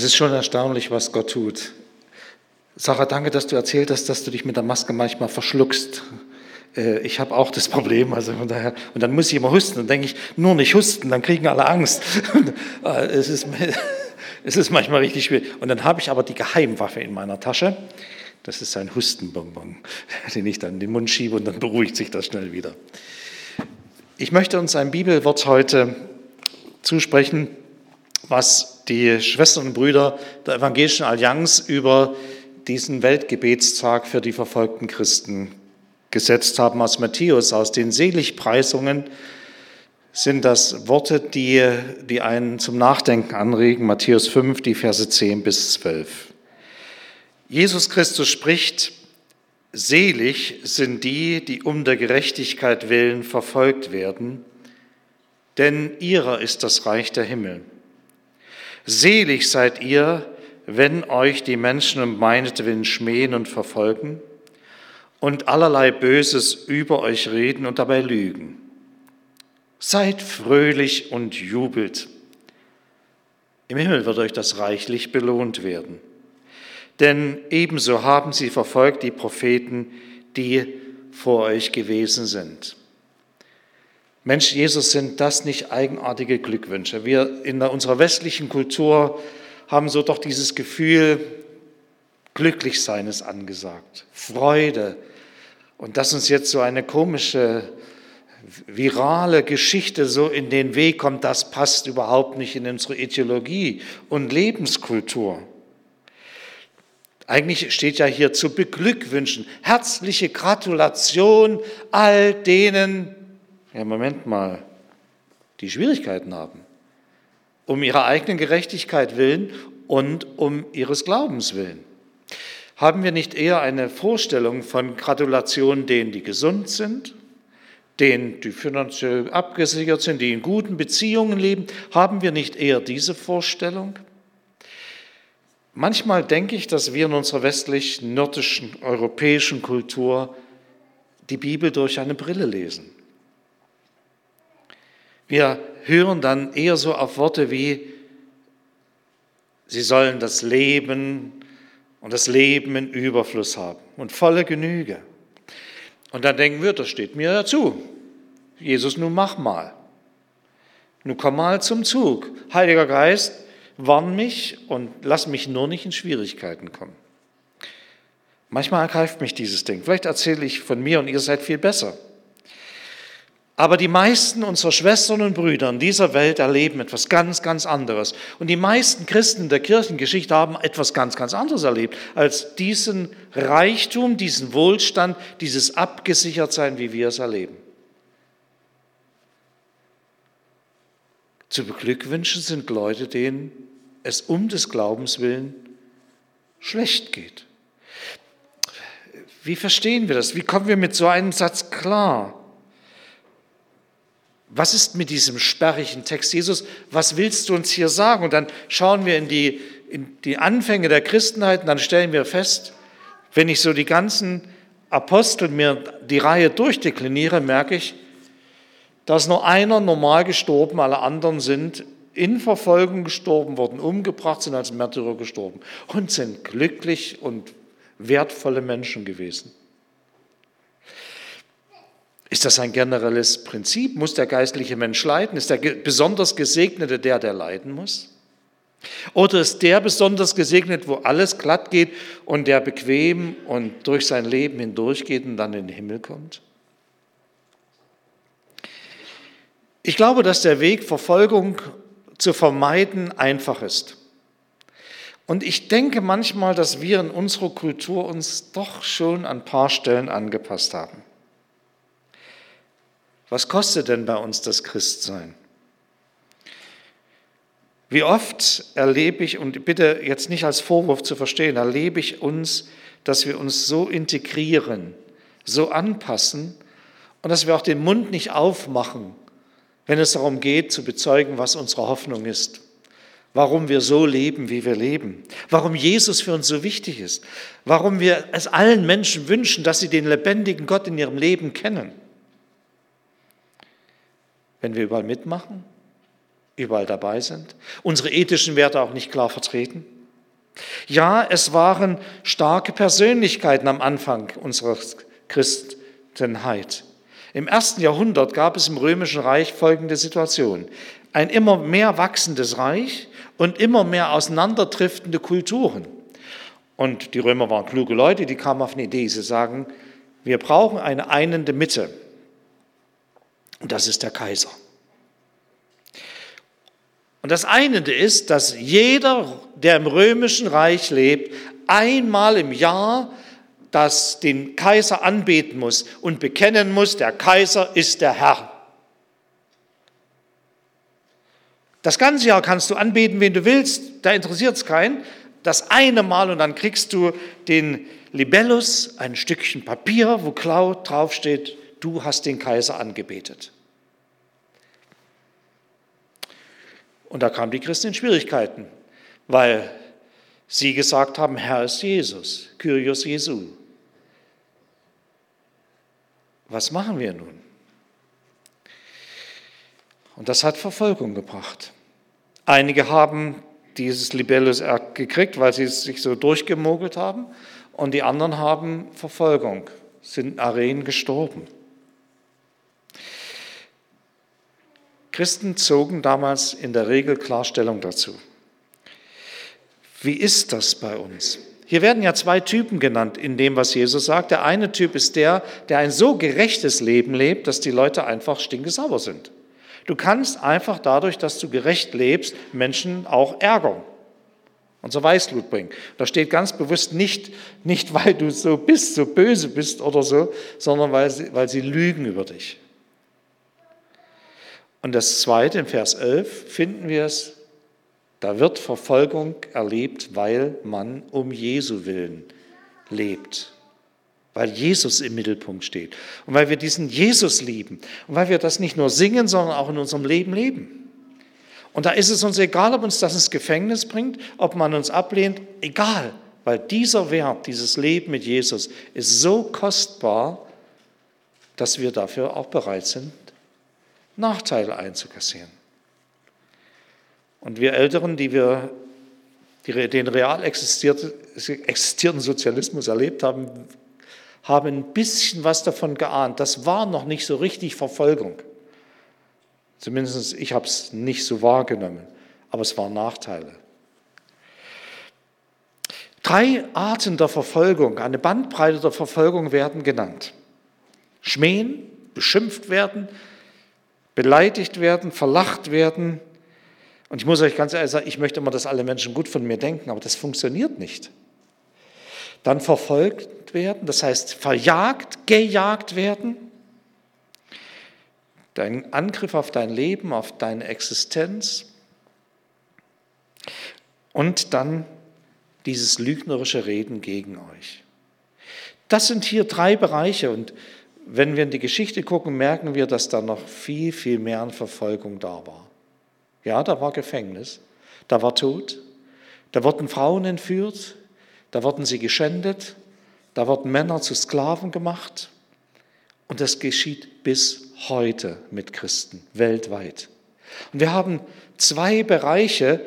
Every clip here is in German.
Es ist schon erstaunlich, was Gott tut. Sarah, danke, dass du erzählt hast, dass du dich mit der Maske manchmal verschluckst. Äh, ich habe auch das Problem, also von daher, und dann muss ich immer husten, dann denke ich, nur nicht husten, dann kriegen alle Angst. Äh, es, ist, es ist manchmal richtig schwierig. Und dann habe ich aber die Geheimwaffe in meiner Tasche. Das ist ein Hustenbonbon, den ich dann in den Mund schiebe und dann beruhigt sich das schnell wieder. Ich möchte uns ein Bibelwort heute zusprechen, was die Schwestern und Brüder der Evangelischen Allianz über diesen Weltgebetstag für die verfolgten Christen gesetzt haben aus Matthäus, aus den Seligpreisungen, sind das Worte, die, die einen zum Nachdenken anregen. Matthäus 5, die Verse 10 bis 12. Jesus Christus spricht, selig sind die, die um der Gerechtigkeit willen verfolgt werden, denn ihrer ist das Reich der Himmel. Selig seid ihr, wenn euch die Menschen um meinetwillen schmähen und verfolgen und allerlei Böses über euch reden und dabei lügen. Seid fröhlich und jubelt. Im Himmel wird euch das reichlich belohnt werden. Denn ebenso haben sie verfolgt die Propheten, die vor euch gewesen sind. Mensch, Jesus, sind das nicht eigenartige Glückwünsche? Wir in unserer westlichen Kultur haben so doch dieses Gefühl, Glücklichsein ist angesagt, Freude. Und dass uns jetzt so eine komische, virale Geschichte so in den Weg kommt, das passt überhaupt nicht in unsere Ideologie und Lebenskultur. Eigentlich steht ja hier zu beglückwünschen, herzliche Gratulation all denen, ja Moment mal, die Schwierigkeiten haben um ihrer eigenen Gerechtigkeit willen und um ihres Glaubens willen. Haben wir nicht eher eine Vorstellung von Gratulation denen, die gesund sind, denen, die finanziell abgesichert sind, die in guten Beziehungen leben? Haben wir nicht eher diese Vorstellung? Manchmal denke ich, dass wir in unserer westlichen, nordischen, europäischen Kultur die Bibel durch eine Brille lesen. Wir hören dann eher so auf Worte wie, sie sollen das Leben und das Leben in Überfluss haben und volle Genüge. Und dann denken wir, das steht mir dazu. Jesus, nun mach mal. Nun komm mal zum Zug. Heiliger Geist, warn mich und lass mich nur nicht in Schwierigkeiten kommen. Manchmal ergreift mich dieses Ding. Vielleicht erzähle ich von mir und ihr seid viel besser. Aber die meisten unserer Schwestern und Brüder in dieser Welt erleben etwas ganz, ganz anderes. Und die meisten Christen in der Kirchengeschichte haben etwas ganz, ganz anderes erlebt als diesen Reichtum, diesen Wohlstand, dieses Abgesichertsein, wie wir es erleben. Zu beglückwünschen sind Leute, denen es um des Glaubens willen schlecht geht. Wie verstehen wir das? Wie kommen wir mit so einem Satz klar? Was ist mit diesem sperrigen Text? Jesus, was willst du uns hier sagen? Und dann schauen wir in die, in die Anfänge der Christenheit und dann stellen wir fest, wenn ich so die ganzen Apostel mir die Reihe durchdekliniere, merke ich, da ist nur einer normal gestorben, alle anderen sind in Verfolgung gestorben, wurden umgebracht, sind als Märtyrer gestorben und sind glücklich und wertvolle Menschen gewesen. Ist das ein generelles Prinzip? Muss der geistliche Mensch leiden? Ist der besonders Gesegnete der, der leiden muss? Oder ist der besonders gesegnet, wo alles glatt geht und der bequem und durch sein Leben hindurchgeht und dann in den Himmel kommt? Ich glaube, dass der Weg, Verfolgung zu vermeiden, einfach ist. Und ich denke manchmal, dass wir in unserer Kultur uns doch schon an ein paar Stellen angepasst haben. Was kostet denn bei uns das Christsein? Wie oft erlebe ich, und bitte jetzt nicht als Vorwurf zu verstehen, erlebe ich uns, dass wir uns so integrieren, so anpassen und dass wir auch den Mund nicht aufmachen, wenn es darum geht, zu bezeugen, was unsere Hoffnung ist, warum wir so leben, wie wir leben, warum Jesus für uns so wichtig ist, warum wir es allen Menschen wünschen, dass sie den lebendigen Gott in ihrem Leben kennen. Wenn wir überall mitmachen, überall dabei sind, unsere ethischen Werte auch nicht klar vertreten. Ja, es waren starke Persönlichkeiten am Anfang unserer Christenheit. Im ersten Jahrhundert gab es im Römischen Reich folgende Situation. Ein immer mehr wachsendes Reich und immer mehr auseinanderdriftende Kulturen. Und die Römer waren kluge Leute, die kamen auf eine Idee. Sie sagen, wir brauchen eine einende Mitte. Und das ist der Kaiser. Und das Einende ist, dass jeder, der im römischen Reich lebt, einmal im Jahr das den Kaiser anbeten muss und bekennen muss, der Kaiser ist der Herr. Das ganze Jahr kannst du anbeten, wen du willst, da interessiert es keinen. Das eine Mal und dann kriegst du den Libellus, ein Stückchen Papier, wo klau draufsteht, du hast den Kaiser angebetet. Und da kamen die Christen in Schwierigkeiten, weil sie gesagt haben, Herr ist Jesus, Kyrios Jesu. Was machen wir nun? Und das hat Verfolgung gebracht. Einige haben dieses Libellus gekriegt, weil sie es sich so durchgemogelt haben, und die anderen haben Verfolgung, sind in Arenen gestorben. Christen zogen damals in der Regel Klarstellung dazu. Wie ist das bei uns? Hier werden ja zwei Typen genannt in dem, was Jesus sagt. Der eine Typ ist der, der ein so gerechtes Leben lebt, dass die Leute einfach stinkesauber sind. Du kannst einfach dadurch, dass du gerecht lebst, Menschen auch ärgern und so Weißblut bringen. Da steht ganz bewusst nicht, nicht weil du so bist, so böse bist oder so, sondern weil sie, weil sie lügen über dich. Und das Zweite, im Vers 11, finden wir es, da wird Verfolgung erlebt, weil man um Jesu willen lebt. Weil Jesus im Mittelpunkt steht. Und weil wir diesen Jesus lieben. Und weil wir das nicht nur singen, sondern auch in unserem Leben leben. Und da ist es uns egal, ob uns das ins Gefängnis bringt, ob man uns ablehnt, egal. Weil dieser Wert, dieses Leben mit Jesus ist so kostbar, dass wir dafür auch bereit sind, Nachteile einzukassieren. Und wir Älteren, die wir den real existierten Sozialismus erlebt haben, haben ein bisschen was davon geahnt. Das war noch nicht so richtig Verfolgung. Zumindest ich habe es nicht so wahrgenommen, aber es waren Nachteile. Drei Arten der Verfolgung, eine Bandbreite der Verfolgung werden genannt. Schmähen, beschimpft werden, beleidigt werden, verlacht werden. Und ich muss euch ganz ehrlich sagen, ich möchte immer, dass alle Menschen gut von mir denken, aber das funktioniert nicht. Dann verfolgt werden, das heißt verjagt, gejagt werden. Dein Angriff auf dein Leben, auf deine Existenz. Und dann dieses lügnerische Reden gegen euch. Das sind hier drei Bereiche und wenn wir in die Geschichte gucken, merken wir, dass da noch viel, viel mehr an Verfolgung da war. Ja, da war Gefängnis, da war Tod, da wurden Frauen entführt, da wurden sie geschändet, da wurden Männer zu Sklaven gemacht. Und das geschieht bis heute mit Christen, weltweit. Und wir haben zwei Bereiche,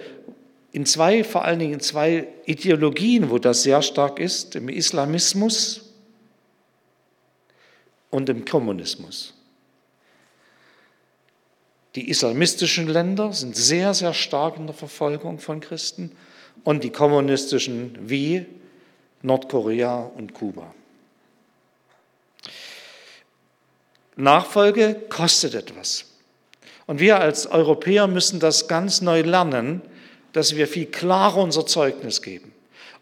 in zwei, vor allen Dingen in zwei Ideologien, wo das sehr stark ist, im Islamismus und im Kommunismus. Die islamistischen Länder sind sehr, sehr stark in der Verfolgung von Christen und die kommunistischen wie Nordkorea und Kuba. Nachfolge kostet etwas. Und wir als Europäer müssen das ganz neu lernen, dass wir viel klarer unser Zeugnis geben.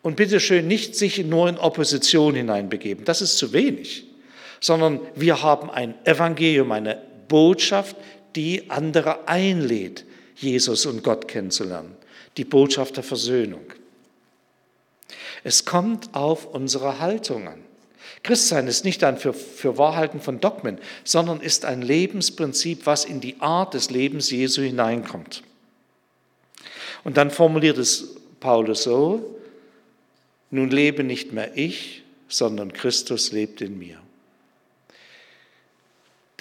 Und bitte schön nicht sich nur in Opposition hineinbegeben. Das ist zu wenig sondern wir haben ein Evangelium, eine Botschaft, die andere einlädt, Jesus und Gott kennenzulernen. Die Botschaft der Versöhnung. Es kommt auf unsere Haltung an. Christsein ist nicht ein für, für Wahrhalten von Dogmen, sondern ist ein Lebensprinzip, was in die Art des Lebens Jesu hineinkommt. Und dann formuliert es Paulus so, nun lebe nicht mehr ich, sondern Christus lebt in mir.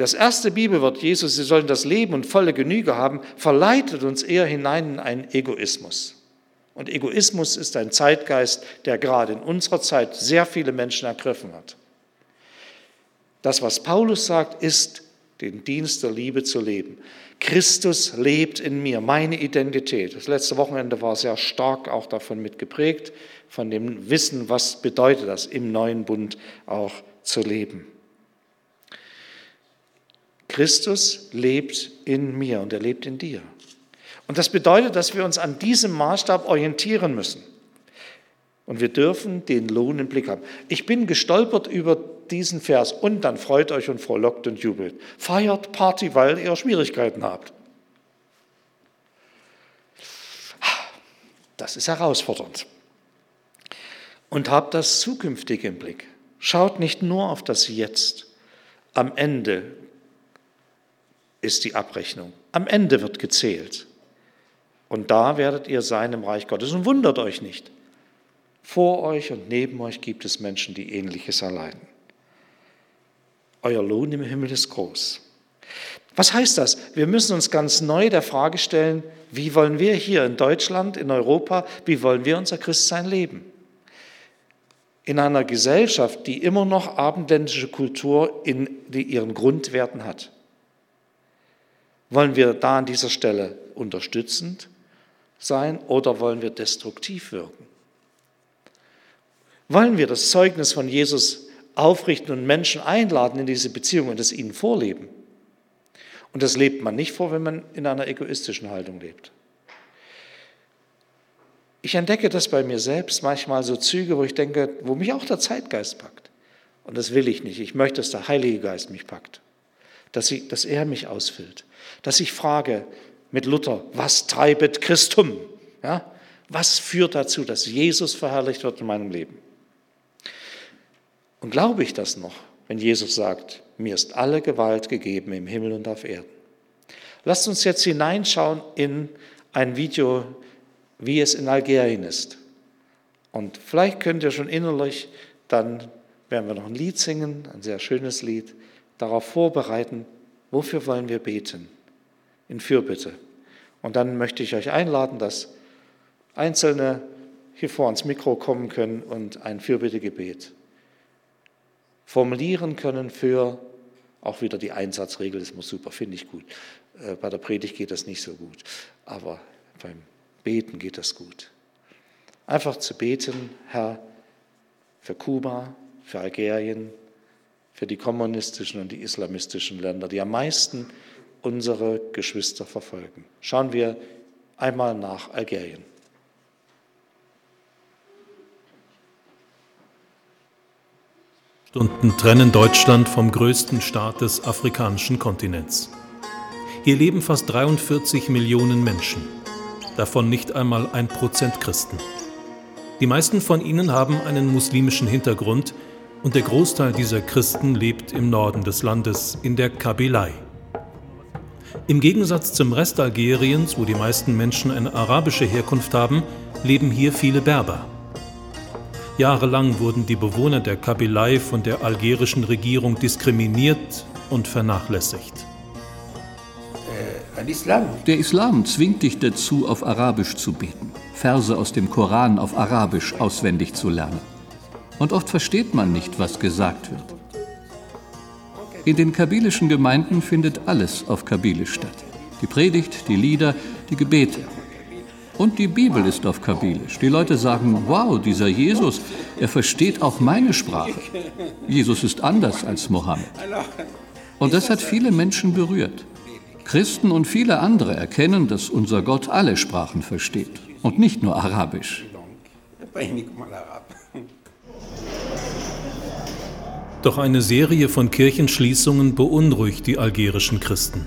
Das erste Bibelwort Jesus, sie sollen das Leben und volle Genüge haben, verleitet uns eher hinein in einen Egoismus. Und Egoismus ist ein Zeitgeist, der gerade in unserer Zeit sehr viele Menschen ergriffen hat. Das, was Paulus sagt, ist, den Dienst der Liebe zu leben. Christus lebt in mir, meine Identität. Das letzte Wochenende war sehr stark auch davon mitgeprägt, von dem Wissen, was bedeutet das, im neuen Bund auch zu leben. Christus lebt in mir und er lebt in dir. Und das bedeutet, dass wir uns an diesem Maßstab orientieren müssen. Und wir dürfen den Lohn im Blick haben. Ich bin gestolpert über diesen Vers und dann freut euch und frohlockt und jubelt. Feiert Party, weil ihr Schwierigkeiten habt. Das ist herausfordernd. Und habt das Zukünftige im Blick. Schaut nicht nur auf das Jetzt. Am Ende ist die Abrechnung. Am Ende wird gezählt. Und da werdet ihr sein im Reich Gottes. Und wundert euch nicht. Vor euch und neben euch gibt es Menschen, die ähnliches erleiden. Euer Lohn im Himmel ist groß. Was heißt das? Wir müssen uns ganz neu der Frage stellen, wie wollen wir hier in Deutschland, in Europa, wie wollen wir unser Christsein leben? In einer Gesellschaft, die immer noch abendländische Kultur in ihren Grundwerten hat. Wollen wir da an dieser Stelle unterstützend sein oder wollen wir destruktiv wirken? Wollen wir das Zeugnis von Jesus aufrichten und Menschen einladen in diese Beziehung und es ihnen vorleben? Und das lebt man nicht vor, wenn man in einer egoistischen Haltung lebt. Ich entdecke das bei mir selbst manchmal so Züge, wo ich denke, wo mich auch der Zeitgeist packt. Und das will ich nicht. Ich möchte, dass der Heilige Geist mich packt, dass, ich, dass er mich ausfüllt, dass ich frage mit Luther, was treibet Christum? Ja? Was führt dazu, dass Jesus verherrlicht wird in meinem Leben? Und glaube ich das noch, wenn Jesus sagt, mir ist alle Gewalt gegeben im Himmel und auf Erden? Lasst uns jetzt hineinschauen in ein Video, wie es in Algerien ist. Und vielleicht könnt ihr schon innerlich, dann werden wir noch ein Lied singen, ein sehr schönes Lied, darauf vorbereiten, wofür wollen wir beten? In Fürbitte. Und dann möchte ich euch einladen, dass Einzelne hier vor ans Mikro kommen können und ein Fürbittegebet formulieren können für auch wieder die Einsatzregel, das muss super, finde ich gut. Äh, bei der Predigt geht das nicht so gut, aber beim Beten geht das gut. Einfach zu beten, Herr, für Kuba, für Algerien, für die kommunistischen und die islamistischen Länder, die am meisten unsere Geschwister verfolgen. Schauen wir einmal nach Algerien. Stunden trennen Deutschland vom größten Staat des afrikanischen Kontinents. Hier leben fast 43 Millionen Menschen, davon nicht einmal ein Prozent Christen. Die meisten von ihnen haben einen muslimischen Hintergrund und der Großteil dieser Christen lebt im Norden des Landes, in der Kabylei. Im Gegensatz zum Rest Algeriens, wo die meisten Menschen eine arabische Herkunft haben, leben hier viele Berber. Jahrelang wurden die Bewohner der Kabylei von der algerischen Regierung diskriminiert und vernachlässigt. Äh, der Islam zwingt dich dazu, auf Arabisch zu beten, Verse aus dem Koran auf Arabisch auswendig zu lernen. Und oft versteht man nicht, was gesagt wird. In den kabylischen Gemeinden findet alles auf Kabylisch statt. Die Predigt, die Lieder, die Gebete. Und die Bibel ist auf Kabylisch. Die Leute sagen, wow, dieser Jesus, er versteht auch meine Sprache. Jesus ist anders als Mohammed. Und das hat viele Menschen berührt. Christen und viele andere erkennen, dass unser Gott alle Sprachen versteht und nicht nur Arabisch. Doch eine Serie von Kirchenschließungen beunruhigt die algerischen Christen.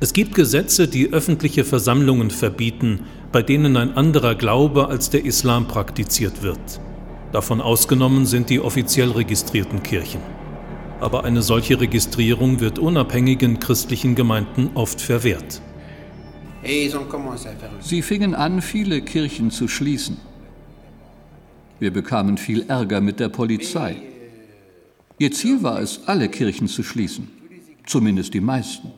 Es gibt Gesetze, die öffentliche Versammlungen verbieten, bei denen ein anderer Glaube als der Islam praktiziert wird. Davon ausgenommen sind die offiziell registrierten Kirchen. Aber eine solche Registrierung wird unabhängigen christlichen Gemeinden oft verwehrt. Sie fingen an, viele Kirchen zu schließen. Wir bekamen viel Ärger mit der Polizei. Ihr Ziel war es, alle Kirchen zu schließen. zumindest die meisten.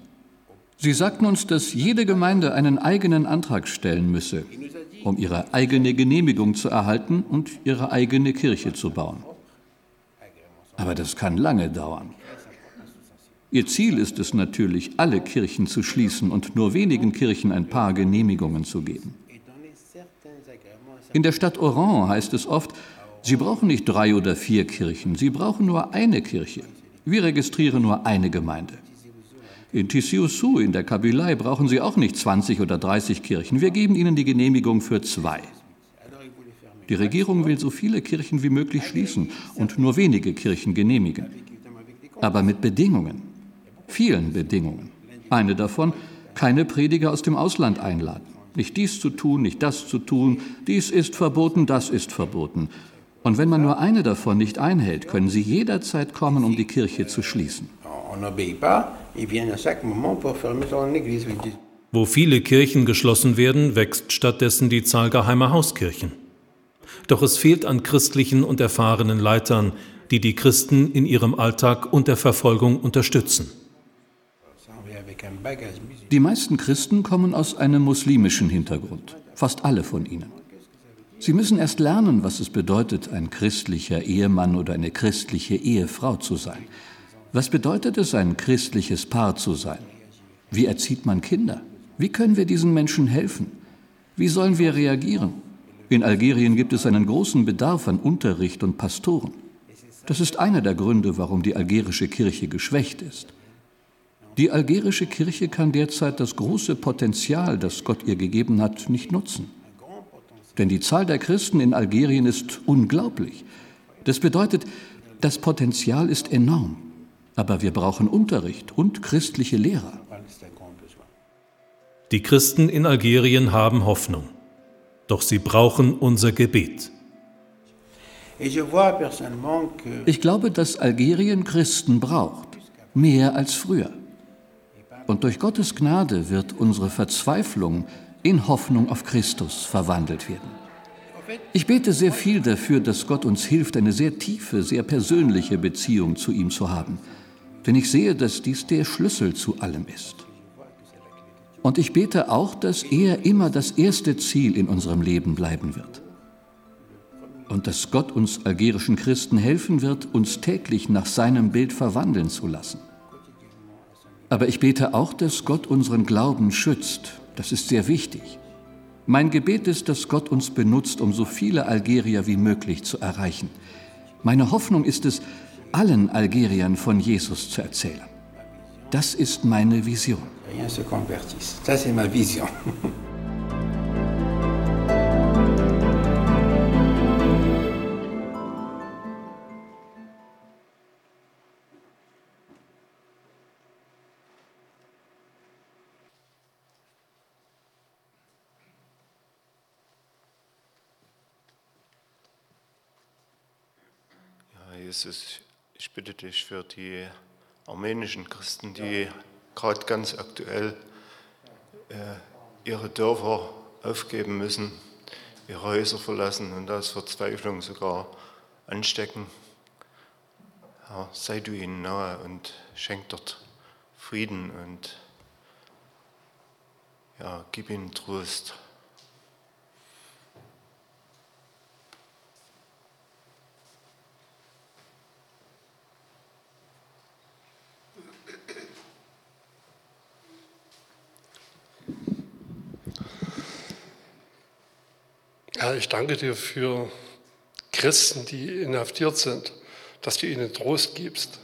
Sie sagten uns, dass jede Gemeinde einen eigenen Antrag stellen müsse, um ihre eigene Genehmigung zu erhalten und ihre eigene Kirche zu bauen. Aber das kann lange dauern. Ihr Ziel ist es natürlich, alle Kirchen zu schließen und nur wenigen Kirchen ein paar Genehmigungen zu geben. In der Stadt Oran heißt es oft, Sie brauchen nicht drei oder vier Kirchen, Sie brauchen nur eine Kirche. Wir registrieren nur eine Gemeinde. In Tissioussou in der Kabylei brauchen Sie auch nicht 20 oder 30 Kirchen. Wir geben Ihnen die Genehmigung für zwei. Die Regierung will so viele Kirchen wie möglich schließen und nur wenige Kirchen genehmigen. Aber mit Bedingungen, vielen Bedingungen. Eine davon, keine Prediger aus dem Ausland einladen. Nicht dies zu tun, nicht das zu tun, dies ist verboten, das ist verboten. Und wenn man nur eine davon nicht einhält, können sie jederzeit kommen, um die Kirche zu schließen. Wo viele Kirchen geschlossen werden, wächst stattdessen die Zahl geheimer Hauskirchen. Doch es fehlt an christlichen und erfahrenen Leitern, die die Christen in ihrem Alltag und der Verfolgung unterstützen. Die meisten Christen kommen aus einem muslimischen Hintergrund, fast alle von ihnen. Sie müssen erst lernen, was es bedeutet, ein christlicher Ehemann oder eine christliche Ehefrau zu sein. Was bedeutet es, ein christliches Paar zu sein? Wie erzieht man Kinder? Wie können wir diesen Menschen helfen? Wie sollen wir reagieren? In Algerien gibt es einen großen Bedarf an Unterricht und Pastoren. Das ist einer der Gründe, warum die algerische Kirche geschwächt ist. Die algerische Kirche kann derzeit das große Potenzial, das Gott ihr gegeben hat, nicht nutzen. Denn die Zahl der Christen in Algerien ist unglaublich. Das bedeutet, das Potenzial ist enorm. Aber wir brauchen Unterricht und christliche Lehrer. Die Christen in Algerien haben Hoffnung. Doch sie brauchen unser Gebet. Ich glaube, dass Algerien Christen braucht, mehr als früher. Und durch Gottes Gnade wird unsere Verzweiflung in Hoffnung auf Christus verwandelt werden. Ich bete sehr viel dafür, dass Gott uns hilft, eine sehr tiefe, sehr persönliche Beziehung zu ihm zu haben. Denn ich sehe, dass dies der Schlüssel zu allem ist. Und ich bete auch, dass er immer das erste Ziel in unserem Leben bleiben wird. Und dass Gott uns algerischen Christen helfen wird, uns täglich nach seinem Bild verwandeln zu lassen. Aber ich bete auch, dass Gott unseren Glauben schützt das ist sehr wichtig. Mein Gebet ist, dass Gott uns benutzt, um so viele Algerier wie möglich zu erreichen. Meine Hoffnung ist es, allen Algeriern von Jesus zu erzählen. Das ist meine Vision. Das ist meine Vision. Jesus, ich bitte dich für die armenischen Christen, die gerade ganz aktuell äh, ihre Dörfer aufgeben müssen, ihre Häuser verlassen und aus Verzweiflung sogar anstecken. Herr, sei du ihnen nahe und schenk dort Frieden und ja, gib ihnen Trost. Herr, ich danke dir für Christen, die inhaftiert sind, dass du ihnen Trost gibst,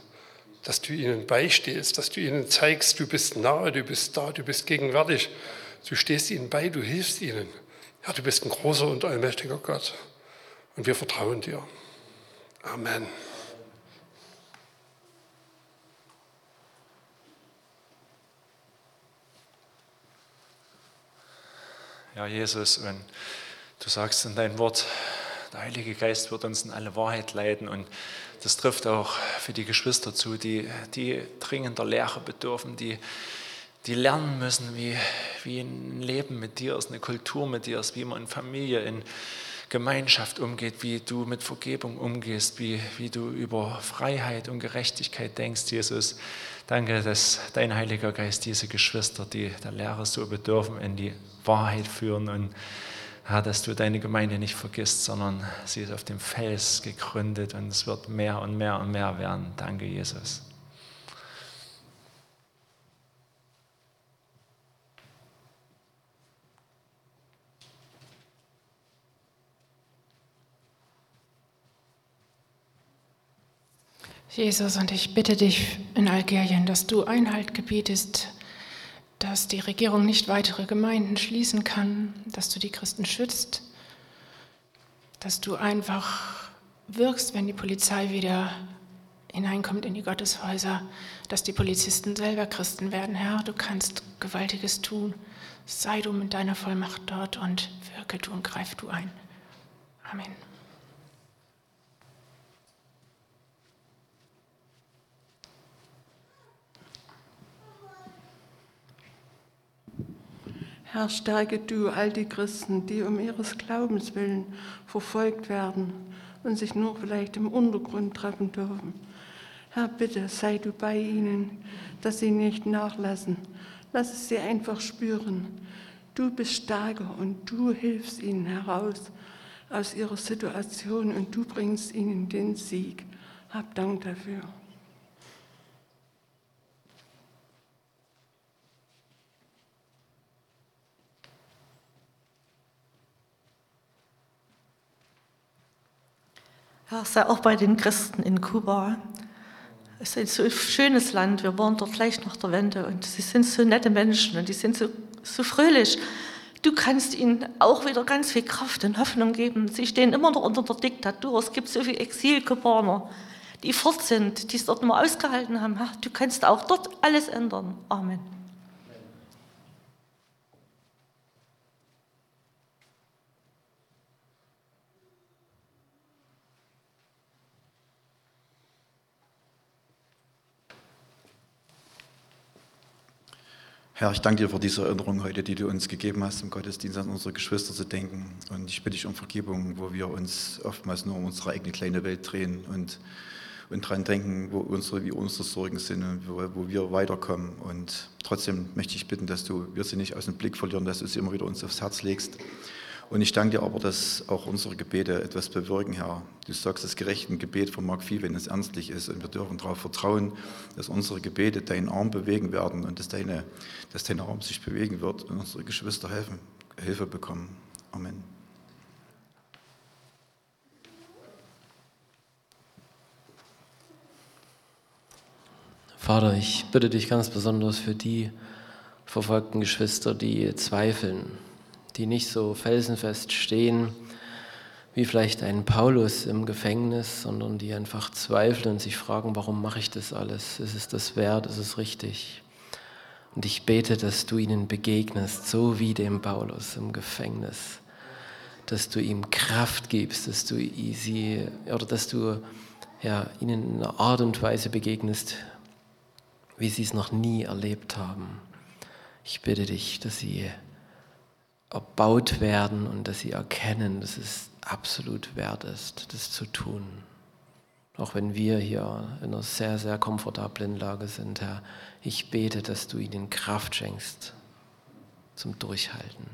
dass du ihnen beistehst, dass du ihnen zeigst, du bist nahe, du bist da, du bist gegenwärtig, du stehst ihnen bei, du hilfst ihnen. Herr, du bist ein großer und allmächtiger Gott und wir vertrauen dir. Amen. Ja, Jesus, und Du sagst in dein Wort, der Heilige Geist wird uns in alle Wahrheit leiten und das trifft auch für die Geschwister zu, die, die dringender Lehre bedürfen, die, die lernen müssen, wie, wie ein Leben mit dir ist, eine Kultur mit dir ist, wie man in Familie, in Gemeinschaft umgeht, wie du mit Vergebung umgehst, wie, wie du über Freiheit und Gerechtigkeit denkst, Jesus. Danke, dass dein Heiliger Geist diese Geschwister, die der Lehre so bedürfen, in die Wahrheit führen und Herr, dass du deine Gemeinde nicht vergisst, sondern sie ist auf dem Fels gegründet und es wird mehr und mehr und mehr werden. Danke, Jesus. Jesus, und ich bitte dich in Algerien, dass du Einhalt gebietest, dass die Regierung nicht weitere Gemeinden schließen kann, dass du die Christen schützt, dass du einfach wirkst, wenn die Polizei wieder hineinkommt in die Gotteshäuser, dass die Polizisten selber Christen werden. Herr, du kannst Gewaltiges tun. Sei du mit deiner Vollmacht dort und wirke du und greif du ein. Amen. Herr, stärke du all die Christen, die um ihres Glaubens willen verfolgt werden und sich nur vielleicht im Untergrund treffen dürfen. Herr, bitte sei du bei ihnen, dass sie nicht nachlassen. Lass es sie einfach spüren. Du bist stärker und du hilfst ihnen heraus aus ihrer Situation und du bringst ihnen den Sieg. Hab Dank dafür. Ja, sei auch bei den Christen in Kuba. Es ist ein so schönes Land. Wir waren dort gleich nach der Wende und sie sind so nette Menschen und die sind so, so fröhlich. Du kannst ihnen auch wieder ganz viel Kraft und Hoffnung geben. Sie stehen immer noch unter der Diktatur. Es gibt so viele Exilkubaner, die fort sind, die es dort mal ausgehalten haben. Du kannst auch dort alles ändern. Amen. Herr, ich danke dir für diese Erinnerung heute, die du uns gegeben hast, im Gottesdienst an unsere Geschwister zu denken. Und ich bitte dich um Vergebung, wo wir uns oftmals nur um unsere eigene kleine Welt drehen und, und daran denken, wo unsere, wie unsere Sorgen sind und wo, wo wir weiterkommen. Und trotzdem möchte ich bitten, dass du wir sie nicht aus dem Blick verlieren, dass du sie immer wieder uns aufs Herz legst und ich danke dir aber, dass auch unsere Gebete etwas bewirken, Herr. Du sagst, das gerechte Gebet vermag viel, wenn es ernstlich ist. Und wir dürfen darauf vertrauen, dass unsere Gebete deinen Arm bewegen werden und dass, deine, dass dein Arm sich bewegen wird und unsere Geschwister helfen, Hilfe bekommen. Amen. Vater, ich bitte dich ganz besonders für die verfolgten Geschwister, die zweifeln, die nicht so felsenfest stehen wie vielleicht ein Paulus im Gefängnis, sondern die einfach zweifeln und sich fragen, warum mache ich das alles? Ist es das wert? Ist es richtig? Und ich bete, dass du ihnen begegnest, so wie dem Paulus im Gefängnis, dass du ihm Kraft gibst, dass du sie oder dass du ja, ihnen in einer Art und Weise begegnest, wie sie es noch nie erlebt haben. Ich bitte dich, dass sie erbaut werden und dass sie erkennen, dass es absolut wert ist, das zu tun. Auch wenn wir hier in einer sehr, sehr komfortablen Lage sind, Herr, ich bete, dass du ihnen Kraft schenkst zum Durchhalten.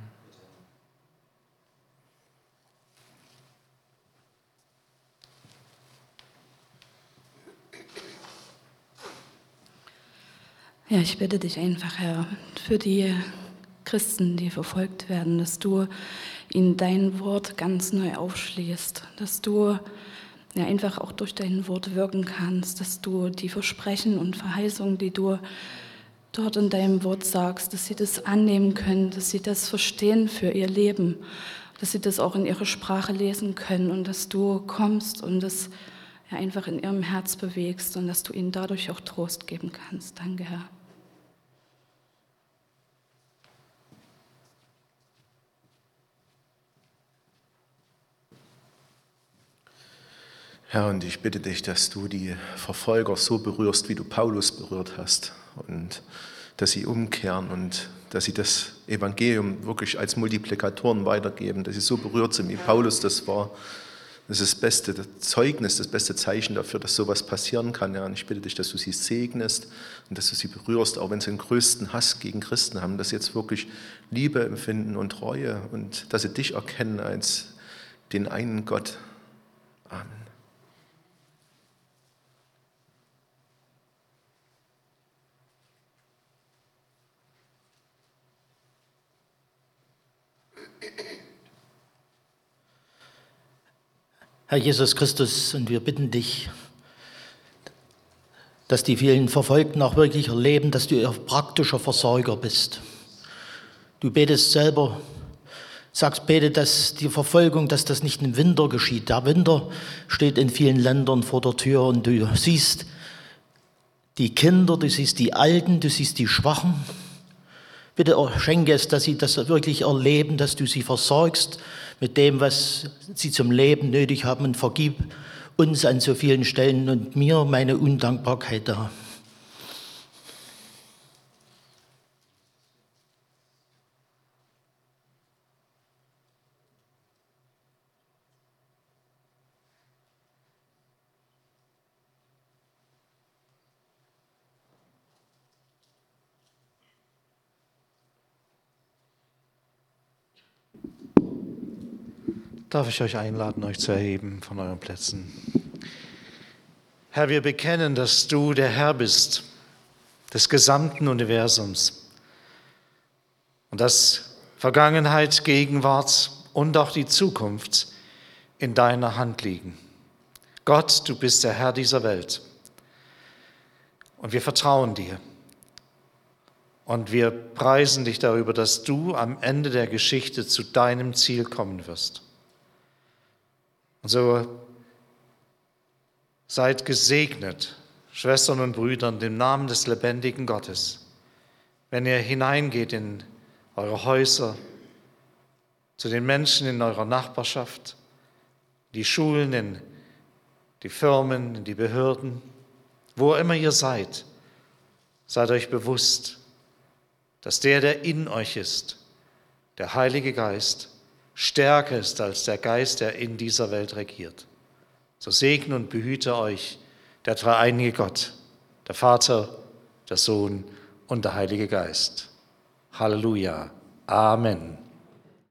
Ja, ich bitte dich einfach, Herr, für die Christen, die verfolgt werden, dass du ihnen dein Wort ganz neu aufschließt, dass du ja, einfach auch durch dein Wort wirken kannst, dass du die Versprechen und Verheißungen, die du dort in deinem Wort sagst, dass sie das annehmen können, dass sie das verstehen für ihr Leben, dass sie das auch in ihrer Sprache lesen können und dass du kommst und das ja, einfach in ihrem Herz bewegst und dass du ihnen dadurch auch Trost geben kannst. Danke, Herr. Herr, und ich bitte dich, dass du die Verfolger so berührst, wie du Paulus berührt hast. Und dass sie umkehren und dass sie das Evangelium wirklich als Multiplikatoren weitergeben, dass sie so berührt sind, wie Paulus das war. Das ist das beste Zeugnis, das beste Zeichen dafür, dass sowas passieren kann. Ja, und ich bitte dich, dass du sie segnest und dass du sie berührst, auch wenn sie den größten Hass gegen Christen haben, dass sie jetzt wirklich Liebe empfinden und Treue und dass sie dich erkennen als den einen Gott. Amen. Herr Jesus Christus, und wir bitten dich, dass die vielen Verfolgten auch wirklich erleben, dass du ihr praktischer Versorger bist. Du betest selber, sagst, bete, dass die Verfolgung, dass das nicht im Winter geschieht. Der Winter steht in vielen Ländern vor der Tür und du siehst die Kinder, du siehst die Alten, du siehst die Schwachen. Bitte schenke es, dass sie das wirklich erleben, dass du sie versorgst mit dem, was sie zum Leben nötig haben und vergib uns an so vielen Stellen und mir meine Undankbarkeit da. Darf ich euch einladen, euch zu erheben von euren Plätzen. Herr, wir bekennen, dass du der Herr bist des gesamten Universums und dass Vergangenheit, Gegenwart und auch die Zukunft in deiner Hand liegen. Gott, du bist der Herr dieser Welt und wir vertrauen dir. Und wir preisen dich darüber, dass du am Ende der Geschichte zu deinem Ziel kommen wirst. Und so seid gesegnet, Schwestern und Brüder, in dem Namen des lebendigen Gottes, wenn ihr hineingeht in eure Häuser, zu den Menschen in eurer Nachbarschaft, die Schulen, in die Firmen, in die Behörden, wo immer ihr seid, seid euch bewusst, dass der, der in euch ist, der Heilige Geist, stärker ist als der Geist, der in dieser Welt regiert. So segne und behüte euch der dreieinige Gott, der Vater, der Sohn und der Heilige Geist. Halleluja. Amen.